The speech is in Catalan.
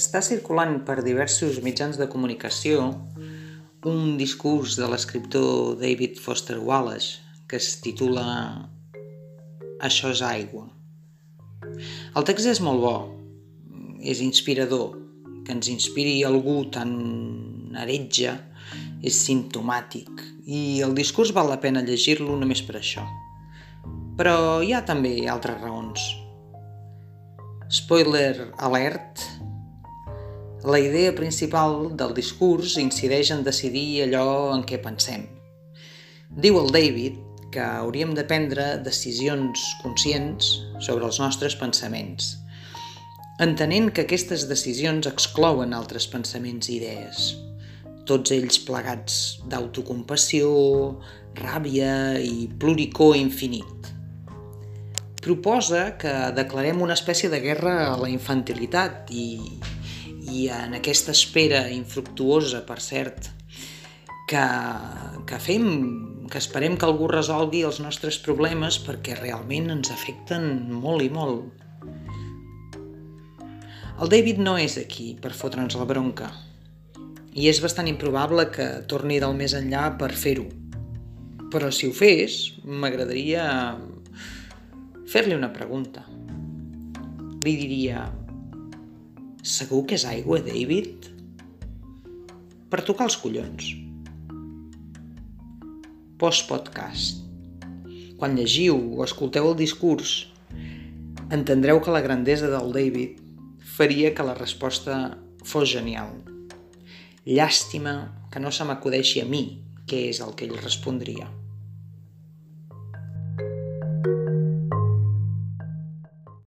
Està circulant per diversos mitjans de comunicació un discurs de l'escriptor David Foster Wallace que es titula Això és aigua. El text és molt bo, és inspirador. Que ens inspiri algú tan heretge és simptomàtic i el discurs val la pena llegir-lo només per això. Però hi ha també altres raons. Spoiler alert, la idea principal del discurs incideix en decidir allò en què pensem. Diu el David que hauríem de prendre decisions conscients sobre els nostres pensaments, entenent que aquestes decisions exclouen altres pensaments i idees, tots ells plegats d'autocompassió, ràbia i pluricó infinit. Proposa que declarem una espècie de guerra a la infantilitat i i en aquesta espera infructuosa, per cert, que, que fem, que esperem que algú resolgui els nostres problemes perquè realment ens afecten molt i molt. El David no és aquí per fotre'ns la bronca i és bastant improbable que torni del més enllà per fer-ho. Però si ho fes, m'agradaria fer-li una pregunta. Li diria, Segur que és aigua, David? Per tocar els collons. Post-podcast. Quan llegiu o escolteu el discurs, entendreu que la grandesa del David faria que la resposta fos genial. Llàstima que no se m'acudeixi a mi què és el que ell respondria.